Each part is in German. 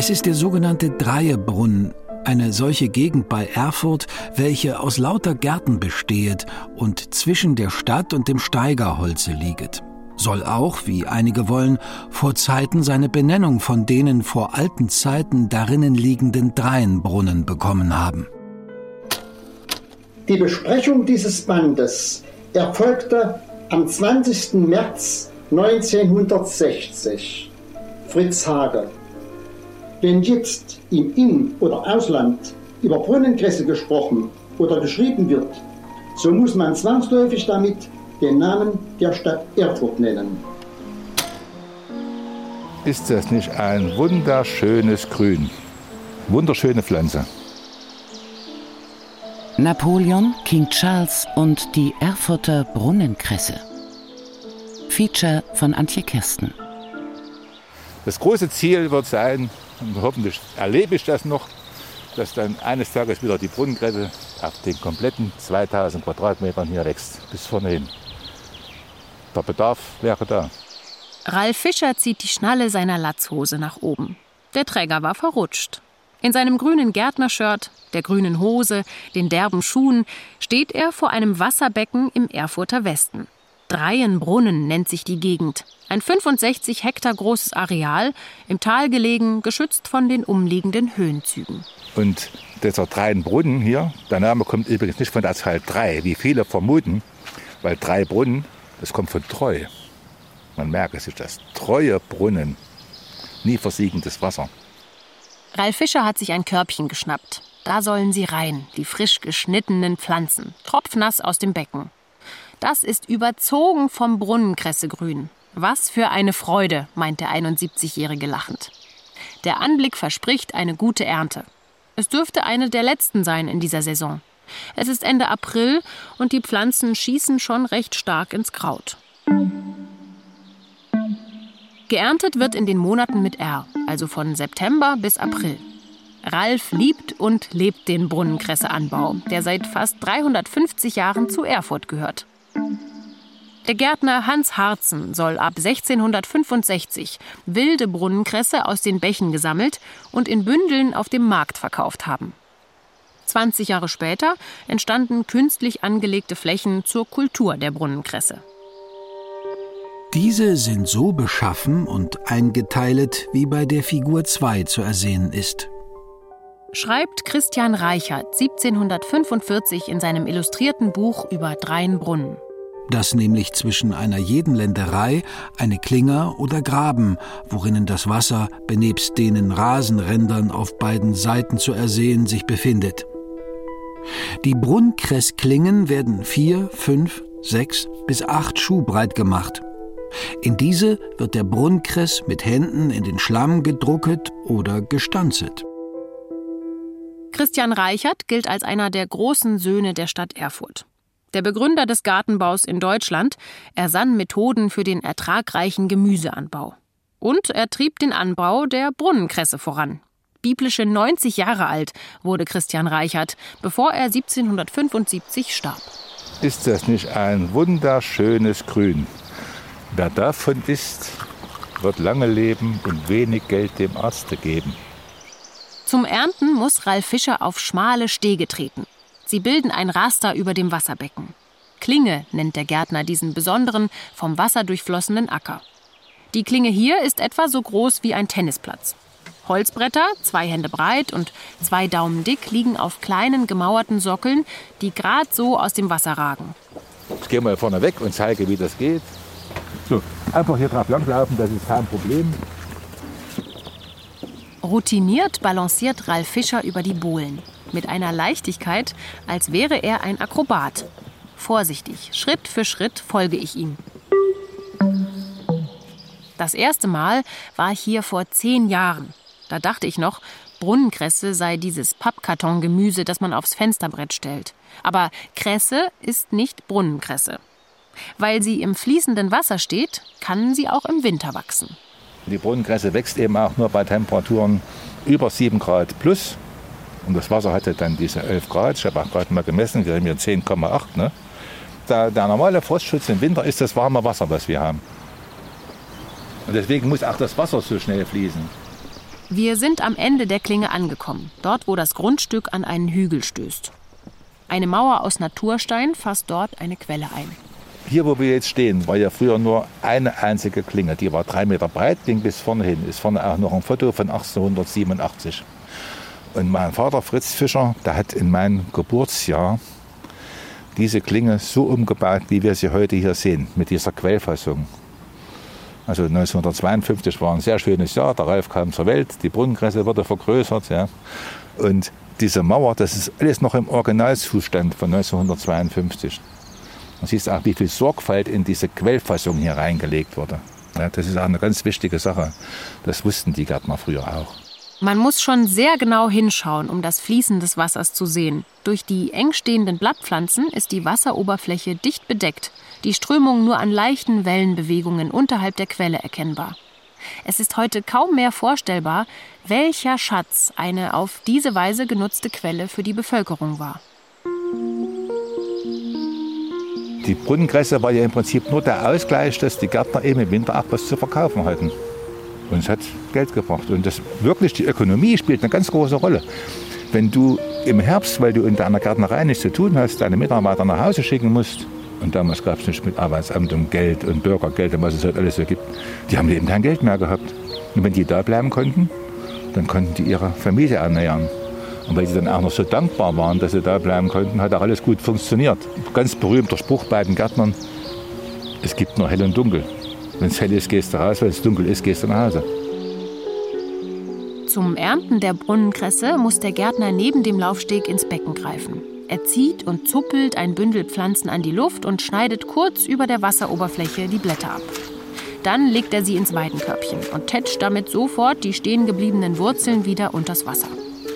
Es ist der sogenannte Dreiebrunnen, eine solche Gegend bei Erfurt, welche aus lauter Gärten besteht und zwischen der Stadt und dem Steigerholze lieget. Soll auch, wie einige wollen, vor Zeiten seine Benennung von denen vor alten Zeiten darinnen liegenden Dreienbrunnen bekommen haben. Die Besprechung dieses Bandes erfolgte am 20. März 1960. Fritz Hage. Wenn jetzt im In- oder Ausland über Brunnenkresse gesprochen oder geschrieben wird, so muss man zwangsläufig damit den Namen der Stadt Erfurt nennen. Ist das nicht ein wunderschönes Grün? Wunderschöne Pflanze. Napoleon, King Charles und die Erfurter Brunnenkresse. Feature von Antje Kirsten. Das große Ziel wird sein, und hoffentlich erlebe ich das noch, dass dann eines Tages wieder die Brunnenkresse auf den kompletten 2000 Quadratmetern hier wächst, bis vorne hin. Der Bedarf wäre da. Ralf Fischer zieht die Schnalle seiner Latzhose nach oben. Der Träger war verrutscht. In seinem grünen Gärtnershirt, der grünen Hose, den derben Schuhen steht er vor einem Wasserbecken im Erfurter Westen. Dreienbrunnen nennt sich die Gegend. Ein 65 Hektar großes Areal, im Tal gelegen, geschützt von den umliegenden Höhenzügen. Und dieser Dreienbrunnen hier, der Name kommt übrigens nicht von der Zahl 3, wie viele vermuten, weil drei Brunnen, das kommt von treu. Man merke sich das. Treue Brunnen, nie versiegendes Wasser. Ralf Fischer hat sich ein Körbchen geschnappt. Da sollen sie rein, die frisch geschnittenen Pflanzen, tropfnass aus dem Becken. Das ist überzogen vom Brunnenkressegrün. Was für eine Freude, meint der 71-Jährige lachend. Der Anblick verspricht eine gute Ernte. Es dürfte eine der letzten sein in dieser Saison. Es ist Ende April und die Pflanzen schießen schon recht stark ins Kraut. Geerntet wird in den Monaten mit R, also von September bis April. Ralf liebt und lebt den Brunnenkresseanbau, der seit fast 350 Jahren zu Erfurt gehört. Der Gärtner Hans Harzen soll ab 1665 wilde Brunnenkresse aus den Bächen gesammelt und in Bündeln auf dem Markt verkauft haben. 20 Jahre später entstanden künstlich angelegte Flächen zur Kultur der Brunnenkresse. Diese sind so beschaffen und eingeteilt, wie bei der Figur 2 zu ersehen ist. Schreibt Christian Reichert 1745 in seinem illustrierten Buch über Dreienbrunnen dass nämlich zwischen einer jeden Länderei eine Klinger oder Graben, worinnen das Wasser benebst denen Rasenrändern auf beiden Seiten zu ersehen sich befindet. Die Brunnkressklingen werden vier, fünf, sechs bis acht Schuh breit gemacht. In diese wird der Brunnkress mit Händen in den Schlamm gedrucket oder gestanzet. Christian Reichert gilt als einer der großen Söhne der Stadt Erfurt. Der Begründer des Gartenbaus in Deutschland ersann Methoden für den ertragreichen Gemüseanbau. Und er trieb den Anbau der Brunnenkresse voran. Biblische 90 Jahre alt wurde Christian Reichert, bevor er 1775 starb. Ist das nicht ein wunderschönes Grün? Wer davon isst, wird lange leben und wenig Geld dem Arzte geben. Zum Ernten muss Ralf Fischer auf schmale Stege treten. Sie bilden ein Raster über dem Wasserbecken. Klinge nennt der Gärtner diesen besonderen, vom Wasser durchflossenen Acker. Die Klinge hier ist etwa so groß wie ein Tennisplatz. Holzbretter, zwei Hände breit und zwei Daumen dick, liegen auf kleinen gemauerten Sockeln, die gerade so aus dem Wasser ragen. Ich gehe mal vorne weg und zeige, wie das geht. So, einfach hier drauf langlaufen, das ist kein Problem. Routiniert balanciert Ralf Fischer über die Bohlen mit einer Leichtigkeit, als wäre er ein Akrobat. Vorsichtig, Schritt für Schritt folge ich ihm. Das erste Mal war hier vor zehn Jahren. Da dachte ich noch, Brunnenkresse sei dieses Pappkartongemüse, das man aufs Fensterbrett stellt. Aber Kresse ist nicht Brunnenkresse. Weil sie im fließenden Wasser steht, kann sie auch im Winter wachsen. Die Brunnenkresse wächst eben auch nur bei Temperaturen über 7 Grad plus. Und das Wasser hatte dann diese 11 Grad. Ich habe auch gerade mal gemessen, wir haben hier 10,8. Ne? Der, der normale Frostschutz im Winter ist das warme Wasser, was wir haben. Und deswegen muss auch das Wasser so schnell fließen. Wir sind am Ende der Klinge angekommen, dort wo das Grundstück an einen Hügel stößt. Eine Mauer aus Naturstein fasst dort eine Quelle ein. Hier, wo wir jetzt stehen, war ja früher nur eine einzige Klinge. Die war drei Meter breit, ging bis vorne hin. Ist vorne auch noch ein Foto von 1887. Und mein Vater Fritz Fischer, der hat in meinem Geburtsjahr diese Klinge so umgebaut, wie wir sie heute hier sehen, mit dieser Quellfassung. Also 1952 war ein sehr schönes Jahr, der Ralf kam zur Welt, die Brunnenkresse wurde vergrößert. Ja. Und diese Mauer, das ist alles noch im Originalzustand von 1952. Man sieht auch, wie viel Sorgfalt in diese Quellfassung hier reingelegt wurde. Ja, das ist auch eine ganz wichtige Sache. Das wussten die Gärtner früher auch. Man muss schon sehr genau hinschauen, um das Fließen des Wassers zu sehen. Durch die eng stehenden Blattpflanzen ist die Wasseroberfläche dicht bedeckt, die Strömung nur an leichten Wellenbewegungen unterhalb der Quelle erkennbar. Es ist heute kaum mehr vorstellbar, welcher Schatz eine auf diese Weise genutzte Quelle für die Bevölkerung war. Die Brunnenkresse war ja im Prinzip nur der Ausgleich, dass die Gärtner eben im Winter auch was zu verkaufen hatten. Und es hat Geld gebracht. Und das wirklich, die Ökonomie spielt eine ganz große Rolle. Wenn du im Herbst, weil du in deiner Gärtnerei nichts zu tun hast, deine Mitarbeiter nach Hause schicken musst, und damals gab es nicht mit Arbeitsamt und Geld und Bürgergeld und was es heute alles so gibt, die haben eben kein Geld mehr gehabt. Und wenn die da bleiben konnten, dann konnten die ihre Familie ernähren. Und weil sie dann auch noch so dankbar waren, dass sie da bleiben konnten, hat auch alles gut funktioniert. Ganz berühmter Spruch bei den Gärtnern, es gibt nur hell und dunkel. Wenn es hell ist, gehst du raus, wenn es dunkel ist, gehst du nach Hause. Zum Ernten der Brunnenkresse muss der Gärtner neben dem Laufsteg ins Becken greifen. Er zieht und zuppelt ein Bündel Pflanzen an die Luft und schneidet kurz über der Wasseroberfläche die Blätter ab. Dann legt er sie ins Weidenkörbchen und tätscht damit sofort die stehen gebliebenen Wurzeln wieder unters Wasser.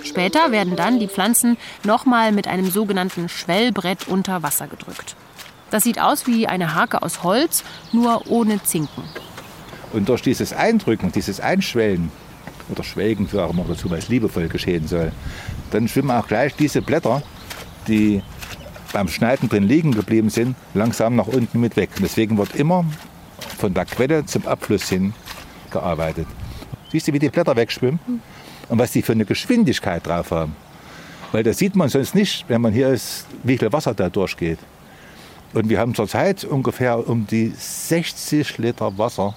Später werden dann die Pflanzen nochmal mit einem sogenannten Schwellbrett unter Wasser gedrückt. Das sieht aus wie eine Hake aus Holz, nur ohne Zinken. Und durch dieses Eindrücken, dieses Einschwellen oder Schwelgen, für auch immer dazu, weil es liebevoll geschehen soll, dann schwimmen auch gleich diese Blätter, die beim Schneiden drin liegen geblieben sind, langsam nach unten mit weg. Und deswegen wird immer von der Quelle zum Abfluss hin gearbeitet. Siehst du, wie die Blätter wegschwimmen? Und was die für eine Geschwindigkeit drauf haben. Weil das sieht man sonst nicht, wenn man hier ist, wie viel Wasser da durchgeht. Und wir haben zurzeit ungefähr um die 60 Liter Wasser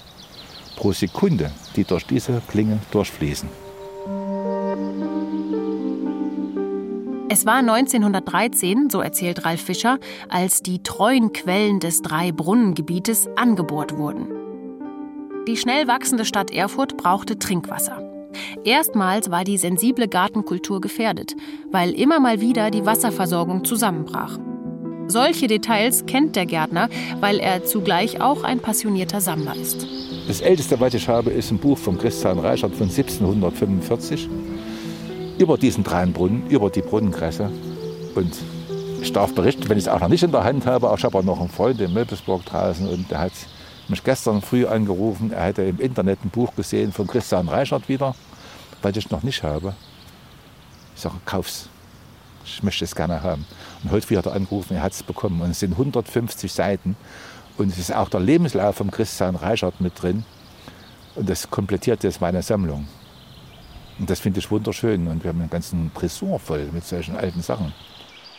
pro Sekunde, die durch diese Klinge durchfließen. Es war 1913, so erzählt Ralf Fischer, als die treuen Quellen des Drei-Brunnen-Gebietes angebohrt wurden. Die schnell wachsende Stadt Erfurt brauchte Trinkwasser. Erstmals war die sensible Gartenkultur gefährdet, weil immer mal wieder die Wasserversorgung zusammenbrach. Solche Details kennt der Gärtner, weil er zugleich auch ein passionierter Sammler ist. Das älteste, was ich habe, ist ein Buch von Christian Reichert von 1745 über diesen Dreinbrunnen, über die Brunnenkresse. Und ich darf berichten, wenn ich es auch noch nicht in der Hand habe, ich habe auch noch einen Freund in Möbelsburg draußen und der hat mich gestern früh angerufen, er hätte im Internet ein Buch gesehen von Christian Reichert wieder, was ich noch nicht habe. Ich sage, kauf's. Ich möchte es gerne haben. Und heute hat er angerufen, er hat es bekommen. Und es sind 150 Seiten. Und es ist auch der Lebenslauf von Christian Reichert mit drin. Und das komplettiert jetzt meine Sammlung. Und das finde ich wunderschön. Und wir haben einen ganzen Tresor voll mit solchen alten Sachen.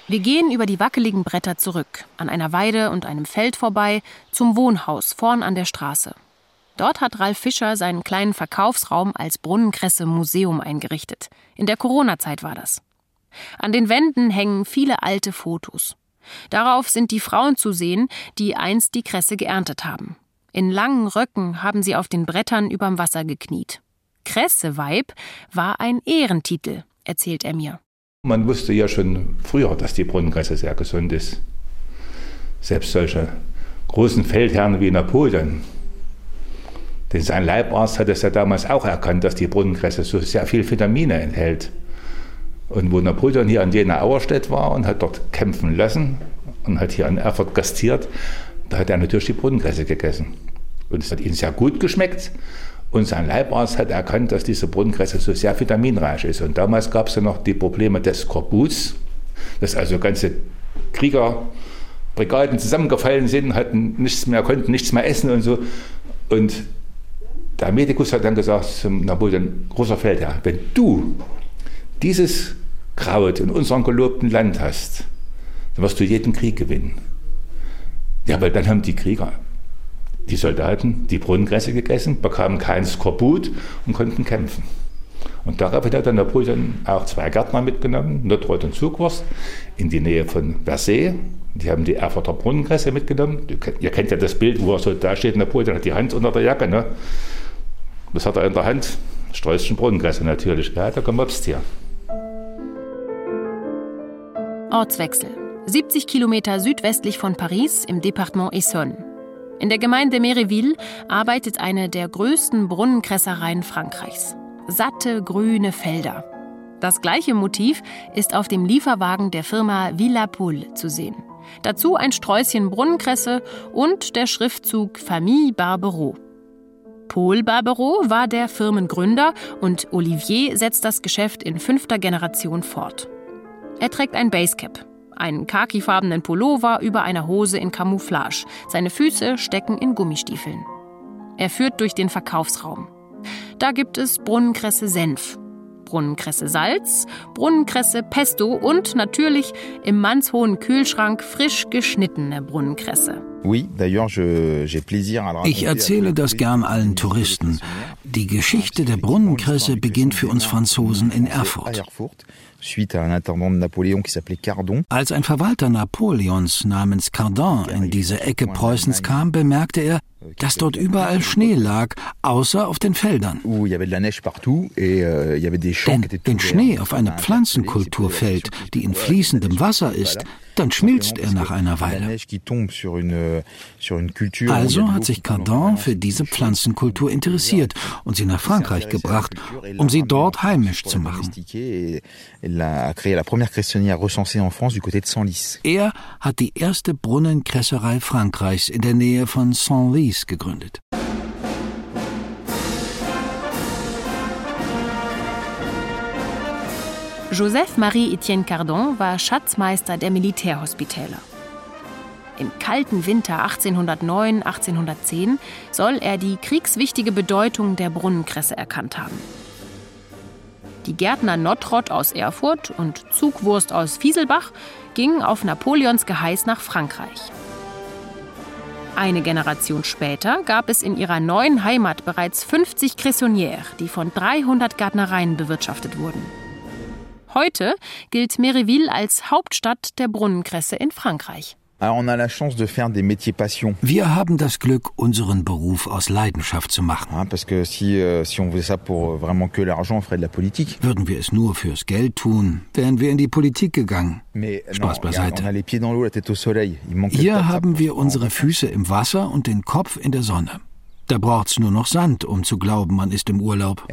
Wir gehen über die wackeligen Bretter zurück, an einer Weide und einem Feld vorbei, zum Wohnhaus vorn an der Straße. Dort hat Ralf Fischer seinen kleinen Verkaufsraum als Brunnenkresse Museum eingerichtet. In der Corona-Zeit war das. An den Wänden hängen viele alte Fotos. Darauf sind die Frauen zu sehen, die einst die Kresse geerntet haben. In langen Röcken haben sie auf den Brettern überm Wasser gekniet. Kresseweib war ein Ehrentitel, erzählt er mir. Man wusste ja schon früher, dass die Brunnenkresse sehr gesund ist. Selbst solche großen Feldherren wie Napoleon, denn sein Leibarzt hat es ja damals auch erkannt, dass die Brunnenkresse so sehr viel Vitamine enthält. Und wo Napoleon hier an Jena Auerstedt war und hat dort kämpfen lassen und hat hier in Erfurt gastiert, da hat er natürlich die Brunnenkresse gegessen. Und es hat ihm sehr gut geschmeckt. Und sein Leibarzt hat erkannt, dass diese Brunnenkresse so sehr vitaminreich ist. Und damals gab es ja noch die Probleme des Skorbuts, dass also ganze Kriegerbrigaden zusammengefallen sind, hatten nichts mehr, konnten nichts mehr essen und so. Und der Medikus hat dann gesagt zum Napoleon, großer Feldherr, wenn du dieses Kraut in unserem gelobten Land hast, dann wirst du jeden Krieg gewinnen. Ja, weil dann haben die Krieger, die Soldaten, die Brunnenkresse gegessen, bekamen kein Skorbut und konnten kämpfen. Und daraufhin hat der Napoleon auch zwei Gärtner mitgenommen, Notrot und Zugwurst, in die Nähe von Versailles. Die haben die Erfurter Brunnenkresse mitgenommen. Ihr kennt ja das Bild, wo er so da steht, Napoleon hat die Hand unter der Jacke. Ne? Was hat er in der Hand? Streuschen Brunnenkresse natürlich. Ja, der gemobst hier. Ortswechsel. 70 Kilometer südwestlich von Paris im Departement Essonne. In der Gemeinde Méréville arbeitet eine der größten Brunnenkressereien Frankreichs. Satte grüne Felder. Das gleiche Motiv ist auf dem Lieferwagen der Firma Villa Poule zu sehen. Dazu ein Sträußchen Brunnenkresse und der Schriftzug Famille Barbereau. Paul Barbereau war der Firmengründer und Olivier setzt das Geschäft in fünfter Generation fort. Er trägt ein Basecap, einen khakifarbenen Pullover über einer Hose in Camouflage. Seine Füße stecken in Gummistiefeln. Er führt durch den Verkaufsraum. Da gibt es Brunnenkresse Senf, Brunnenkresse Salz, Brunnenkresse Pesto und natürlich im mannshohen Kühlschrank frisch geschnittene Brunnenkresse. Ich erzähle das gern allen Touristen. Die Geschichte der Brunnenkresse beginnt für uns Franzosen in Erfurt. Als ein Verwalter Napoleons namens Cardin in diese Ecke Preußens kam, bemerkte er, dass dort überall Schnee lag, außer auf den Feldern. Euh, Denn wenn Schnee auf eine Pflanzenkultur fällt, die in fließendem Wasser ist, dann schmilzt er nach einer Weile. Also hat sich Cardin für diese Pflanzenkultur interessiert und sie nach Frankreich gebracht, um sie dort heimisch zu machen. Er hat die erste Brunnenkresserei Frankreichs in der Nähe von Senlis gegründet. Joseph-Marie-Etienne Cardon war Schatzmeister der Militärhospitäler. Im kalten Winter 1809-1810 soll er die kriegswichtige Bedeutung der Brunnenkresse erkannt haben. Die Gärtner Nottrott aus Erfurt und Zugwurst aus Fieselbach gingen auf Napoleons Geheiß nach Frankreich. Eine Generation später gab es in ihrer neuen Heimat bereits 50 Cressonnières, die von 300 Gärtnereien bewirtschaftet wurden. Heute gilt Méréville als Hauptstadt der Brunnenkresse in Frankreich. Wir haben das Glück, unseren Beruf aus Leidenschaft zu machen. Euh, Würden wir es nur fürs Geld tun, wären wir in die Politik gegangen. Spaß beiseite. Hier haben wir unsere Füße im Wasser und den Kopf in der Sonne. Da braucht's nur noch Sand, um zu glauben, man ist im Urlaub.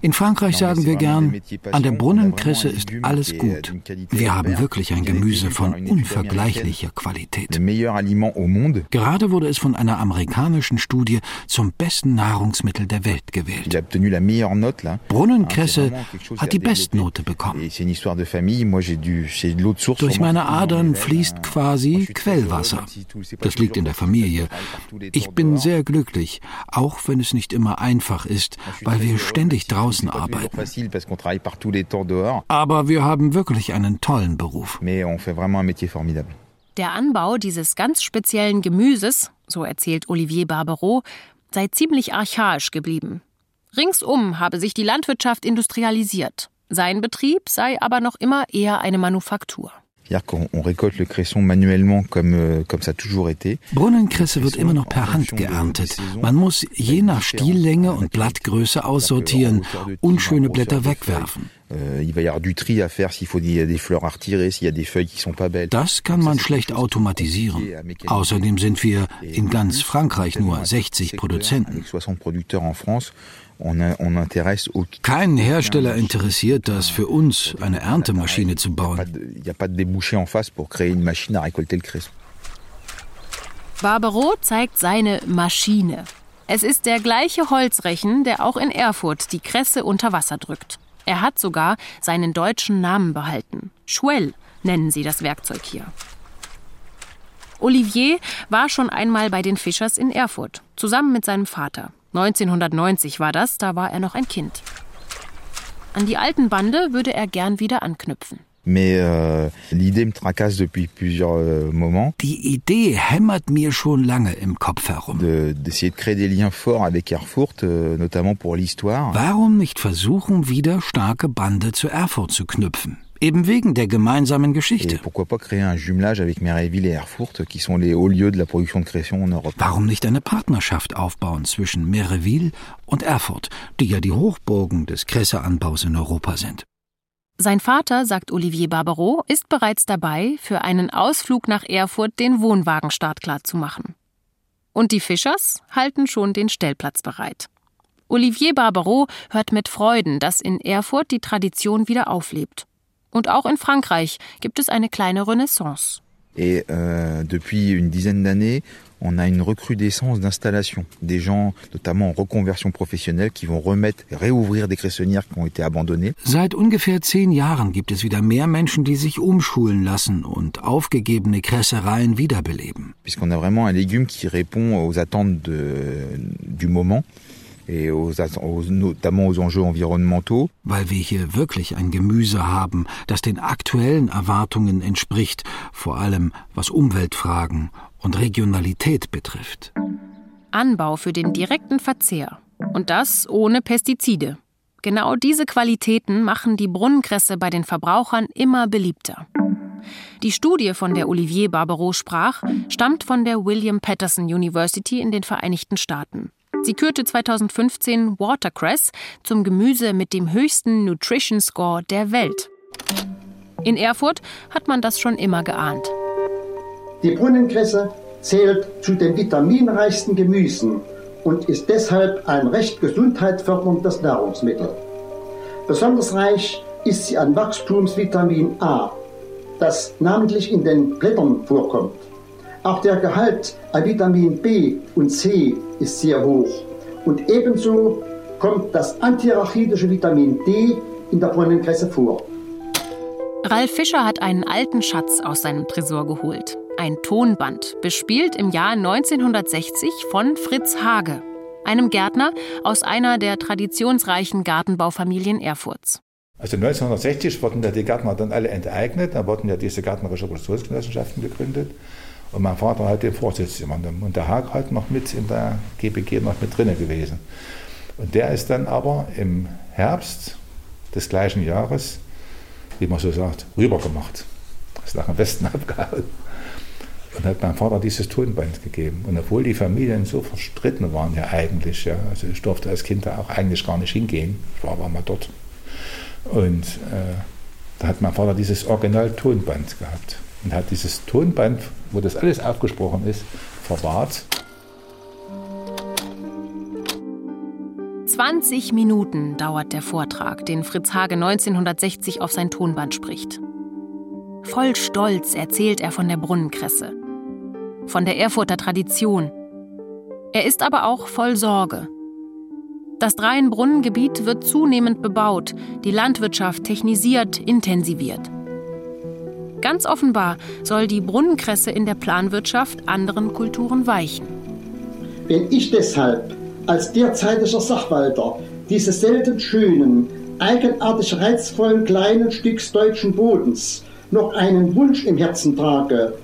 In Frankreich sagen wir gern, an der Brunnenkresse ist alles gut. Wir haben wirklich ein Gemüse von unvergleichlicher Qualität. Gerade wurde es von einer amerikanischen Studie zum besten Nahrungsmittel der Welt gewählt. Brunnenkresse hat die Bestnote bekommen. Durch meine Adern fließt quasi Quellwasser. Das liegt in der Familie. Familie. Ich bin sehr glücklich, auch wenn es nicht immer einfach ist, weil wir ständig draußen arbeiten. Aber wir haben wirklich einen tollen Beruf. Der Anbau dieses ganz speziellen Gemüses, so erzählt Olivier Barbereau, sei ziemlich archaisch geblieben. Ringsum habe sich die Landwirtschaft industrialisiert. Sein Betrieb sei aber noch immer eher eine Manufaktur. Euh, Brunnenkresse wird immer noch per Hand geerntet. Man muss je nach Stiellänge und Blattgröße aussortieren, unschöne Blätter wegwerfen. Das kann man schlecht automatisieren. Außerdem sind wir in ganz Frankreich nur 60 Produzenten. Kein Hersteller interessiert das für uns, eine Erntemaschine zu bauen. Barbero zeigt seine Maschine. Es ist der gleiche Holzrechen, der auch in Erfurt die Kresse unter Wasser drückt. Er hat sogar seinen deutschen Namen behalten. Schwell nennen sie das Werkzeug hier. Olivier war schon einmal bei den Fischers in Erfurt, zusammen mit seinem Vater. 1990 war das, da war er noch ein Kind. An die alten Bande würde er gern wieder anknüpfen. Mais euh. Die Idee hämmert mir schon lange im Kopf herum. De, d'essayer de créer des liens forts avec Erfurt, euh, notamment pour l'histoire. Warum nicht versuchen, wieder starke Bande zu Erfurt zu knüpfen? Eben wegen der gemeinsamen Geschichte. Warum nicht eine Partnerschaft aufbauen zwischen Méréville und Erfurt, die ja die Hochburgen des Kresseanbaus in Europa sind? Sein Vater, sagt Olivier Barbereau, ist bereits dabei, für einen Ausflug nach Erfurt den Wohnwagenstart klarzumachen. Und die Fischers halten schon den Stellplatz bereit. Olivier Barbereau hört mit Freuden, dass in Erfurt die Tradition wieder auflebt. Und auch in Frankreich gibt es eine kleine Renaissance. Et euh, depuis une dizaine d'années, on a une recrudescence d'installations. Des gens, notamment en reconversion professionnelle, qui vont remettre, réouvrir des cressonnières qui ont été abandonnées. Seit ungefähr zehn Jahren gibt es wieder mehr Menschen, die sich umschulen lassen und aufgegebene Kressereien wiederbeleben. Puisqu'on a vraiment un légume qui répond aux attentes de, du moment et aux, aux, notamment aux enjeux environnementaux. Weil wir hier wirklich ein Gemüse haben, das den aktuellen Erwartungen entspricht, vor allem was Umweltfragen und Regionalität betrifft. Anbau für den direkten Verzehr. Und das ohne Pestizide. Genau diese Qualitäten machen die Brunnenkresse bei den Verbrauchern immer beliebter. Die Studie, von der Olivier Barbereau sprach, stammt von der William Patterson University in den Vereinigten Staaten. Sie kürte 2015 Watercress zum Gemüse mit dem höchsten Nutrition Score der Welt. In Erfurt hat man das schon immer geahnt. Die Brunnenkresse zählt zu den vitaminreichsten Gemüsen und ist deshalb ein recht gesundheitsförderndes Nahrungsmittel. Besonders reich ist sie an Wachstumsvitamin A, das namentlich in den Blättern vorkommt. Auch der Gehalt an Vitamin B und C ist sehr hoch. Und ebenso kommt das antirachidische Vitamin D in der Brunnenkresse vor. Ralf Fischer hat einen alten Schatz aus seinem Tresor geholt. Ein Tonband, bespielt im Jahr 1960 von Fritz Hage, einem Gärtner aus einer der traditionsreichen Gartenbaufamilien Erfurts. Also 1960 wurden ja die Gärtner dann alle enteignet, da wurden ja diese gärtnerische Produktionsgenossenschaften gegründet. Und mein Vater hat den Vorsitz übernommen. Und der Haag halt noch mit in der GBG noch mit drinne gewesen. Und der ist dann aber im Herbst des gleichen Jahres, wie man so sagt, rübergemacht. Ist nach dem Westen abgehauen. Und hat meinem Vater dieses Tonband gegeben. Und obwohl die Familien so verstritten waren ja eigentlich, ja, also ich durfte als Kind da auch eigentlich gar nicht hingehen. Ich war aber mal dort. Und äh, da hat mein Vater dieses Original-Tonband gehabt und hat dieses Tonband, wo das alles aufgesprochen ist, verwahrt. 20 Minuten dauert der Vortrag, den Fritz Hage 1960 auf sein Tonband spricht. Voll Stolz erzählt er von der Brunnenkresse, von der Erfurter Tradition. Er ist aber auch voll Sorge. Das Dreienbrunnengebiet wird zunehmend bebaut, die Landwirtschaft technisiert, intensiviert. Ganz offenbar soll die Brunnenkresse in der Planwirtschaft anderen Kulturen weichen. Wenn ich deshalb als derzeitiger Sachwalter dieses selten schönen, eigenartig reizvollen kleinen Stücks deutschen Bodens noch einen Wunsch im Herzen trage,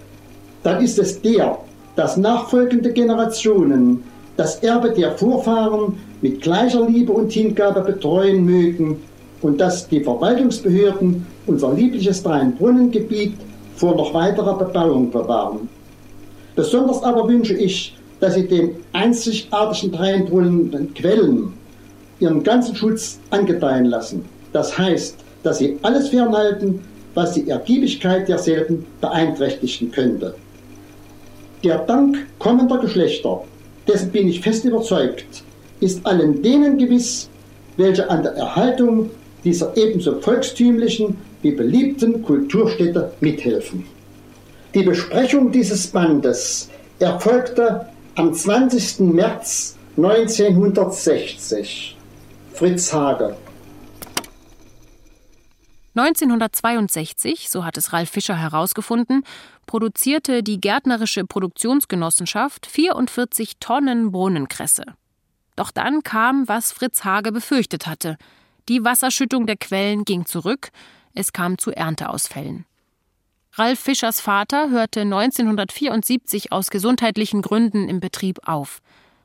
dann ist es der, dass nachfolgende Generationen das Erbe der Vorfahren mit gleicher Liebe und Hingabe betreuen mögen und dass die Verwaltungsbehörden unser liebliches Dreinbrunnengebiet vor noch weiterer Bebauung bewahren. Besonders aber wünsche ich, dass sie den einzigartigen Dreinbrunnen Quellen ihren ganzen Schutz angedeihen lassen. Das heißt, dass sie alles fernhalten, was die Ergiebigkeit derselben beeinträchtigen könnte. Der Dank kommender Geschlechter, dessen bin ich fest überzeugt, ist allen denen gewiss, welche an der Erhaltung dieser ebenso volkstümlichen wie beliebten Kulturstätte mithelfen. Die Besprechung dieses Bandes erfolgte am 20. März 1960. Fritz Hage. 1962, so hat es Ralf Fischer herausgefunden, produzierte die Gärtnerische Produktionsgenossenschaft 44 Tonnen Brunnenkresse. Doch dann kam, was Fritz Hage befürchtet hatte. Die Wasserschüttung der Quellen ging zurück, es kam zu Ernteausfällen. Ralf Fischers Vater hörte 1974 aus gesundheitlichen Gründen im Betrieb auf.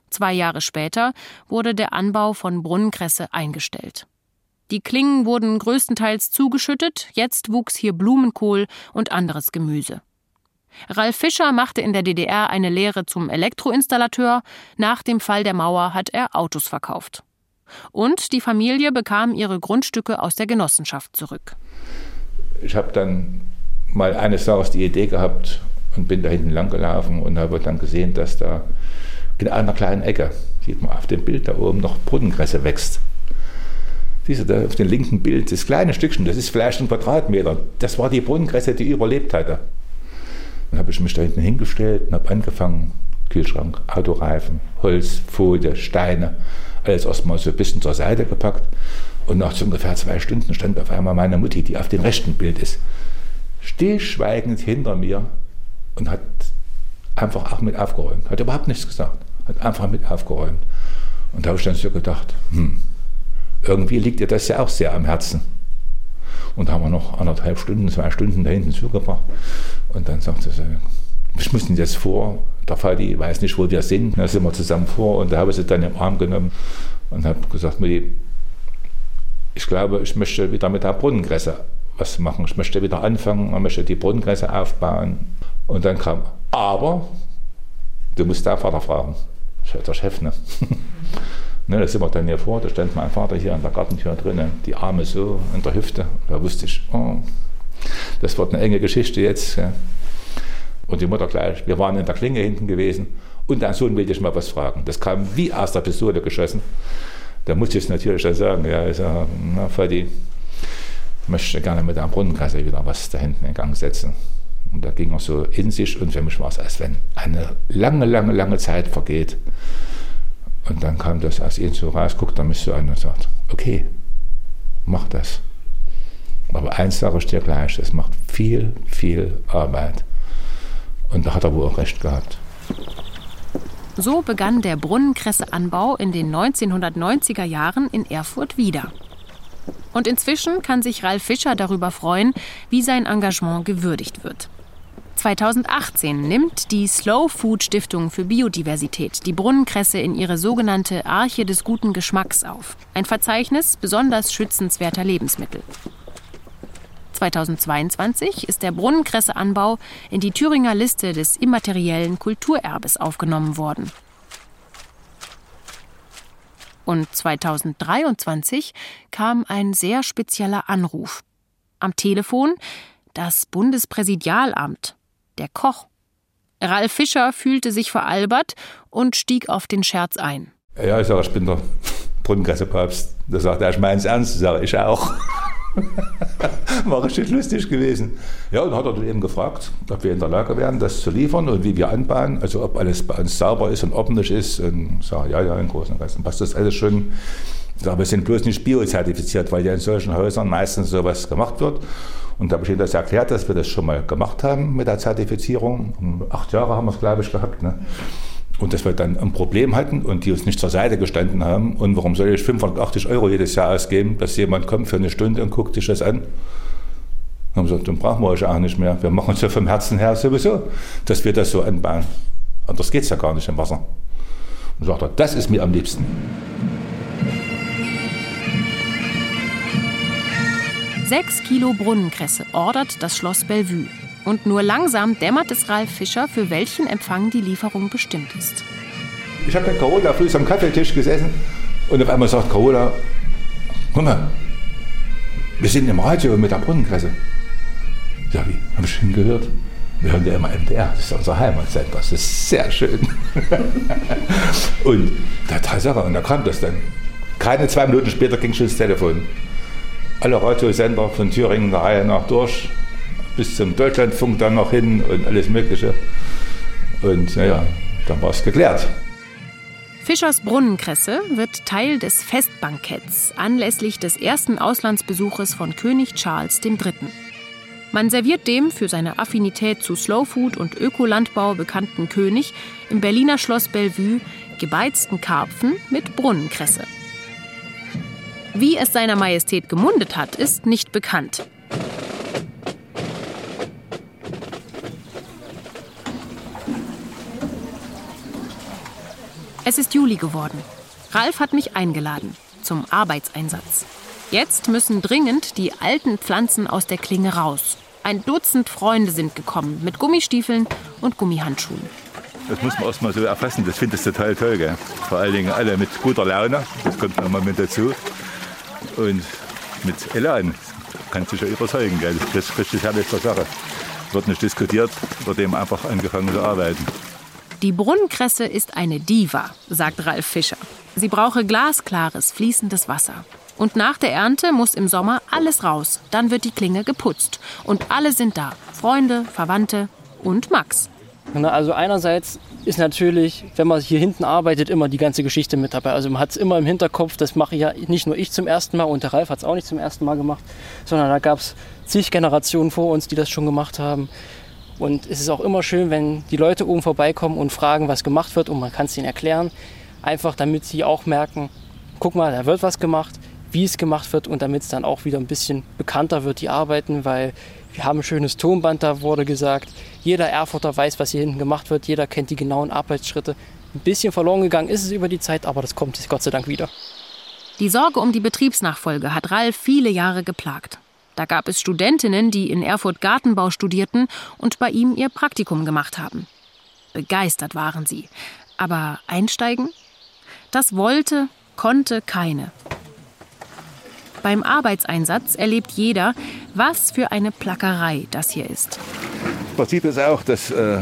Zwei Jahre später wurde der Anbau von Brunnenkresse eingestellt. Die Klingen wurden größtenteils zugeschüttet, jetzt wuchs hier Blumenkohl und anderes Gemüse. Ralf Fischer machte in der DDR eine Lehre zum Elektroinstallateur, nach dem Fall der Mauer hat er Autos verkauft. Und die Familie bekam ihre Grundstücke aus der Genossenschaft zurück. Ich habe dann mal eines Tages die Idee gehabt und bin da hinten lang gelaufen und habe dann gesehen, dass da in einer kleinen Ecke, sieht man auf dem Bild da oben, noch Brunnenkresse wächst. Siehst du da auf dem linken Bild, das kleine Stückchen, das ist vielleicht ein Quadratmeter. Das war die Brunnenkresse, die überlebt hatte. Dann habe ich mich da hinten hingestellt und habe angefangen, Kühlschrank, Autoreifen, Holz, Folie, Steine, alles erstmal so ein bisschen zur Seite gepackt. Und nach so ungefähr zwei Stunden stand auf einmal meine Mutti, die auf dem rechten Bild ist, stillschweigend hinter mir und hat einfach auch mit aufgeräumt. Hat überhaupt nichts gesagt, hat einfach mit aufgeräumt. Und da habe ich dann so gedacht, hm, irgendwie liegt ihr das ja auch sehr am Herzen. Und da haben wir noch anderthalb Stunden, zwei Stunden da hinten zugebracht. Und dann sagte sie, ich muss jetzt vor, der Vati weiß nicht, wo wir sind. Da sind wir zusammen vor und da habe ich sie dann im Arm genommen und habe gesagt, ich glaube, ich möchte wieder mit der Brunnenkresse was machen. Ich möchte wieder anfangen, ich möchte die Brunnenkresse aufbauen. Und dann kam, aber du musst deinen Vater fragen. Ich der Chef, ne? ne? Da sind wir dann hier vor, da stand mein Vater hier an der Gartentür drinnen, die Arme so in der Hüfte. Da wusste ich, oh, das wird eine enge Geschichte jetzt. Ja. Und die Mutter gleich, wir waren in der Klinge hinten gewesen und dein Sohn will dich mal was fragen. Das kam wie aus der Pistole geschossen. Da musste ich es natürlich dann sagen, ja, ich sage, na, Vati, möchte gerne mit der Brunnenkasse wieder was da hinten in Gang setzen. Und da ging er so in sich und für mich war es, als wenn eine lange, lange, lange Zeit vergeht. Und dann kam das aus ihm so raus, guckt er mich so an und sagt, okay, mach das. Aber eins sage ich dir gleich, das macht viel, viel Arbeit. Und da hat er wohl auch recht gehabt. So begann der Brunnenkresseanbau in den 1990er Jahren in Erfurt wieder. Und inzwischen kann sich Ralf Fischer darüber freuen, wie sein Engagement gewürdigt wird. 2018 nimmt die Slow Food Stiftung für Biodiversität die Brunnenkresse in ihre sogenannte Arche des guten Geschmacks auf. Ein Verzeichnis besonders schützenswerter Lebensmittel. 2022 ist der Brunnenkresseanbau in die Thüringer Liste des immateriellen Kulturerbes aufgenommen worden. Und 2023 kam ein sehr spezieller Anruf. Am Telefon das Bundespräsidialamt, der Koch. Ralf Fischer fühlte sich veralbert und stieg auf den Scherz ein. Ja, ich sage, ich bin der Brunnenkresse-Papst. Da sagt er, ich meine es ernst, sage ich auch. War richtig lustig gewesen. Ja, und hat er dann eben gefragt, ob wir in der Lage wären, das zu liefern und wie wir anbauen, also ob alles bei uns sauber ist und ordentlich ist. Und ich sage, ja, ja, im Großen und Ganzen passt das alles schon. Sage, wir sind bloß nicht biozertifiziert, weil ja in solchen Häusern meistens sowas gemacht wird. Und da habe ich ihnen das erklärt, dass wir das schon mal gemacht haben mit der Zertifizierung. Acht Jahre haben wir es, glaube ich, gehabt. Ne? Und dass wir dann ein Problem hatten und die uns nicht zur Seite gestanden haben. Und warum soll ich 580 Euro jedes Jahr ausgeben, dass jemand kommt für eine Stunde und guckt sich das an? Dann haben wir gesagt, dann brauchen wir euch auch nicht mehr. Wir machen es ja vom Herzen her sowieso, dass wir das so anbauen. Anders geht es ja gar nicht im Wasser. Und sagt er, das ist mir am liebsten. Sechs Kilo Brunnenkresse ordert das Schloss Bellevue. Und nur langsam dämmert es Ralf Fischer, für welchen Empfang die Lieferung bestimmt ist. Ich habe bei Carola früh am Kaffeetisch gesessen und auf einmal sagt Carola, guck mal, wir sind im Radio mit der Brunnenkresse. Ja, wie? Habe ich schon gehört? Wir hören ja immer MDR, das ist unser Heimatsender, das ist sehr schön. und der Tatsache, und da kam das dann. Keine zwei Minuten später ging schon das Telefon. Alle Radiosender von Thüringen der Reihe nach durch, bis zum Deutschlandfunk dann noch hin und alles Mögliche. Und naja, dann war es geklärt. Fischers Brunnenkresse wird Teil des Festbanketts anlässlich des ersten Auslandsbesuches von König Charles III. Man serviert dem für seine Affinität zu Slowfood und Ökolandbau bekannten König im Berliner Schloss Bellevue gebeizten Karpfen mit Brunnenkresse. Wie es seiner Majestät gemundet hat, ist nicht bekannt. Es ist Juli geworden. Ralf hat mich eingeladen zum Arbeitseinsatz. Jetzt müssen dringend die alten Pflanzen aus der Klinge raus. Ein Dutzend Freunde sind gekommen mit Gummistiefeln und Gummihandschuhen. Das muss man erstmal so erfassen, das finde ich total toll. Gell? Vor allen Dingen alle mit guter Laune, das kommt nochmal mit dazu. Und mit Elan, kann sich ja überzeugen. Gell? Das ist richtig herrliche Sache. Wird nicht diskutiert, wird eben einfach angefangen zu arbeiten. Die Brunnenkresse ist eine Diva, sagt Ralf Fischer. Sie brauche glasklares, fließendes Wasser. Und nach der Ernte muss im Sommer alles raus. Dann wird die Klinge geputzt. Und alle sind da. Freunde, Verwandte und Max. Also einerseits ist natürlich, wenn man hier hinten arbeitet, immer die ganze Geschichte mit dabei. Also man hat es immer im Hinterkopf, das mache ja nicht nur ich zum ersten Mal und der Ralf hat es auch nicht zum ersten Mal gemacht, sondern da gab es zig Generationen vor uns, die das schon gemacht haben. Und es ist auch immer schön, wenn die Leute oben vorbeikommen und fragen, was gemacht wird und man kann es ihnen erklären. Einfach damit sie auch merken, guck mal, da wird was gemacht, wie es gemacht wird und damit es dann auch wieder ein bisschen bekannter wird, die Arbeiten, weil wir haben ein schönes Tonband, da wurde gesagt, jeder Erfurter weiß, was hier hinten gemacht wird, jeder kennt die genauen Arbeitsschritte. Ein bisschen verloren gegangen ist es über die Zeit, aber das kommt Gott sei Dank wieder. Die Sorge um die Betriebsnachfolge hat Ralf viele Jahre geplagt. Da gab es Studentinnen, die in Erfurt Gartenbau studierten und bei ihm ihr Praktikum gemacht haben. Begeistert waren sie. Aber einsteigen? Das wollte, konnte keine. Beim Arbeitseinsatz erlebt jeder, was für eine Plackerei das hier ist. Man sieht es auch, das äh,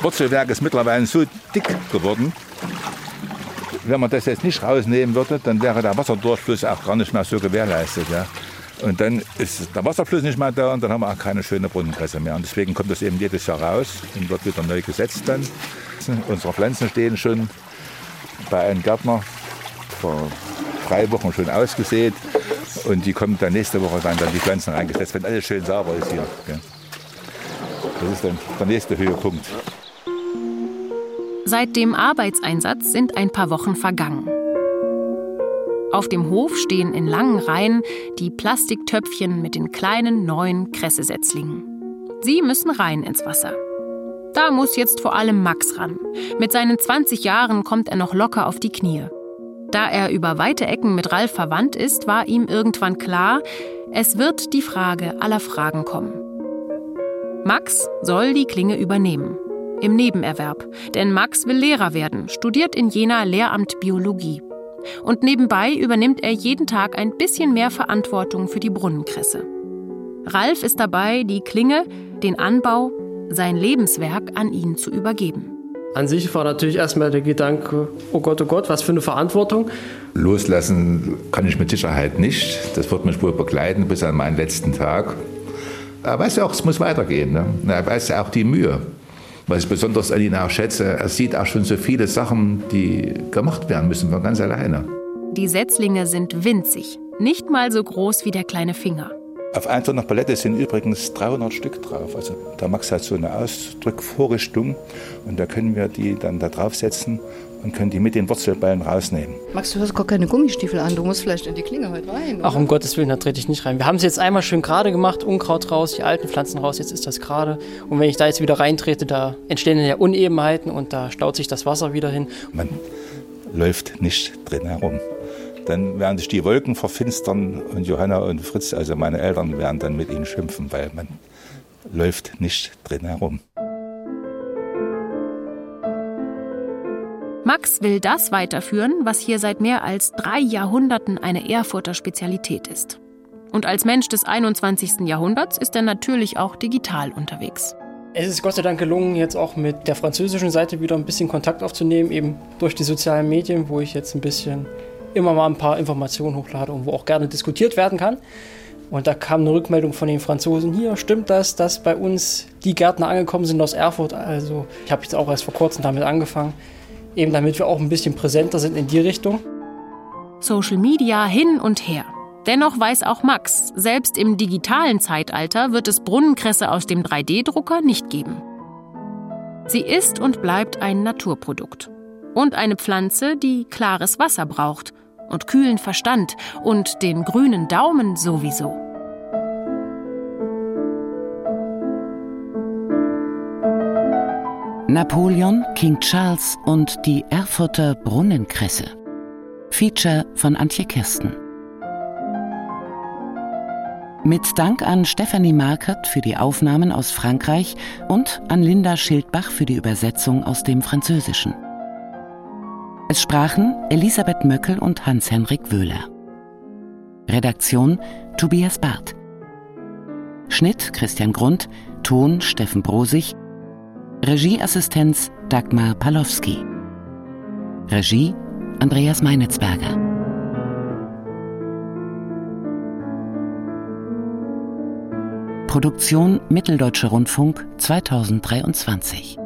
Wurzelwerk ist mittlerweile so dick geworden. Wenn man das jetzt nicht rausnehmen würde, dann wäre der Wasserdurchfluss auch gar nicht mehr so gewährleistet. Ja. Und dann ist der Wasserfluss nicht mehr da und dann haben wir auch keine schöne Brunnenkresse mehr. Und deswegen kommt das eben jedes Jahr raus und wird wieder neu gesetzt dann. Unsere Pflanzen stehen schon bei einem Gärtner vor drei Wochen schon ausgesät. Und die kommen dann nächste Woche dann, dann die Pflanzen reingesetzt, wenn alles schön sauber ist hier. Das ist dann der nächste Höhepunkt. Seit dem Arbeitseinsatz sind ein paar Wochen vergangen. Auf dem Hof stehen in langen Reihen die Plastiktöpfchen mit den kleinen neuen Kressesetzlingen. Sie müssen rein ins Wasser. Da muss jetzt vor allem Max ran. Mit seinen 20 Jahren kommt er noch locker auf die Knie. Da er über weite Ecken mit Ralf verwandt ist, war ihm irgendwann klar, es wird die Frage aller Fragen kommen. Max soll die Klinge übernehmen. Im Nebenerwerb. Denn Max will Lehrer werden, studiert in Jena Lehramt Biologie. Und nebenbei übernimmt er jeden Tag ein bisschen mehr Verantwortung für die Brunnenkresse. Ralf ist dabei, die Klinge, den Anbau, sein Lebenswerk an ihn zu übergeben. An sich war natürlich erstmal der Gedanke, oh Gott, oh Gott, was für eine Verantwortung. Loslassen kann ich mit Sicherheit nicht. Das wird mich wohl begleiten bis an meinen letzten Tag. Er weiß ja auch, es muss weitergehen. Ne? Er weiß ja auch die Mühe. Was ich besonders an ihn auch schätze, er sieht auch schon so viele Sachen, die gemacht werden müssen von ganz alleine. Die Setzlinge sind winzig, nicht mal so groß wie der kleine Finger. Auf einer so einer Palette sind übrigens 300 Stück drauf. Also der Max hat so eine Ausdrückvorrichtung und da können wir die dann da draufsetzen und können die mit den Wurzelballen rausnehmen. Max, du hast gar keine Gummistiefel an, du musst vielleicht in die Klinge heute rein. Oder? Ach, um Gottes Willen, da trete ich nicht rein. Wir haben es jetzt einmal schön gerade gemacht, Unkraut raus, die alten Pflanzen raus, jetzt ist das gerade. Und wenn ich da jetzt wieder reintrete, da entstehen ja Unebenheiten und da staut sich das Wasser wieder hin. Man läuft nicht drin herum. Dann werden sich die Wolken verfinstern und Johanna und Fritz, also meine Eltern, werden dann mit ihnen schimpfen, weil man läuft nicht drin herum. Max will das weiterführen, was hier seit mehr als drei Jahrhunderten eine Erfurter Spezialität ist. Und als Mensch des 21. Jahrhunderts ist er natürlich auch digital unterwegs. Es ist Gott sei Dank gelungen, jetzt auch mit der französischen Seite wieder ein bisschen Kontakt aufzunehmen, eben durch die sozialen Medien, wo ich jetzt ein bisschen immer mal ein paar Informationen hochlade und wo auch gerne diskutiert werden kann. Und da kam eine Rückmeldung von den Franzosen, hier stimmt das, dass bei uns die Gärtner angekommen sind aus Erfurt. Also ich habe jetzt auch erst vor kurzem damit angefangen, eben damit wir auch ein bisschen präsenter sind in die Richtung. Social Media hin und her. Dennoch weiß auch Max, selbst im digitalen Zeitalter wird es Brunnenkresse aus dem 3D-Drucker nicht geben. Sie ist und bleibt ein Naturprodukt. Und eine Pflanze, die klares Wasser braucht und kühlen Verstand und den grünen Daumen sowieso. Napoleon, King Charles und die Erfurter Brunnenkresse. Feature von Antje Kirsten. Mit Dank an Stephanie Markert für die Aufnahmen aus Frankreich und an Linda Schildbach für die Übersetzung aus dem Französischen. Es sprachen Elisabeth Möckel und Hans-Henrik Wöhler. Redaktion Tobias Barth. Schnitt Christian Grund, Ton Steffen Brosig, Regieassistenz Dagmar Palowski. Regie Andreas Meinitzberger. Produktion Mitteldeutscher Rundfunk 2023